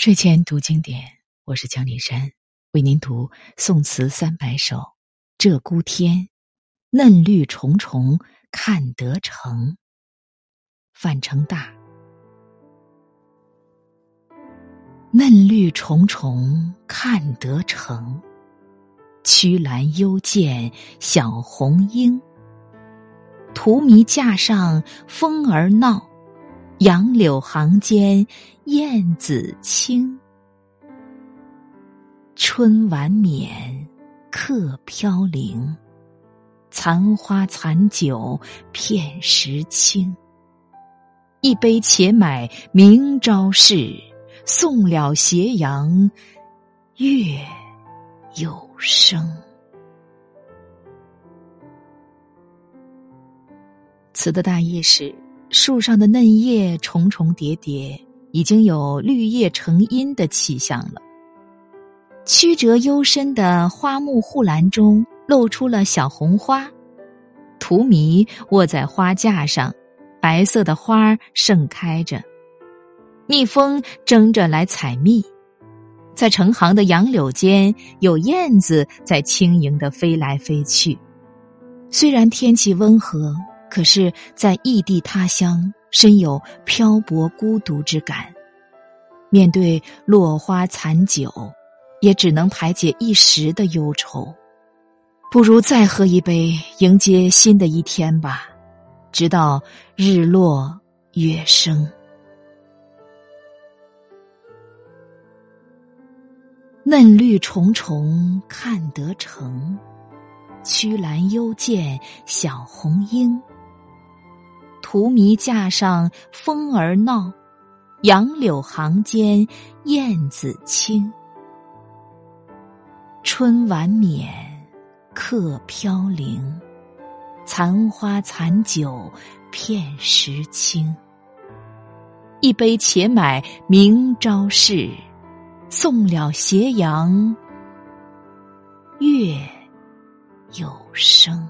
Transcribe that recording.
睡前读经典，我是江林山，为您读宋词三百首《鹧鸪天》。嫩绿重重看得成。范成大。嫩绿重重看得成，曲栏幽涧小红英。荼蘼架上风儿闹。杨柳行间燕子清，春晚冕客飘零，残花残酒片时清。一杯且买明朝事，送了斜阳月有声。词的大意是。树上的嫩叶重重叠叠，已经有绿叶成荫的气象了。曲折幽深的花木护栏中露出了小红花，荼蘼卧在花架上，白色的花盛开着。蜜蜂争着来采蜜，在成行的杨柳间，有燕子在轻盈的飞来飞去。虽然天气温和。可是，在异地他乡，深有漂泊孤独之感。面对落花残酒，也只能排解一时的忧愁。不如再喝一杯，迎接新的一天吧，直到日落月升。嫩绿重重看得成，曲栏幽见小红英。荼蘼架上风儿闹，杨柳行间燕子清。春晚冕客飘零，残花残酒片时清。一杯且买明朝事，送了斜阳月有声。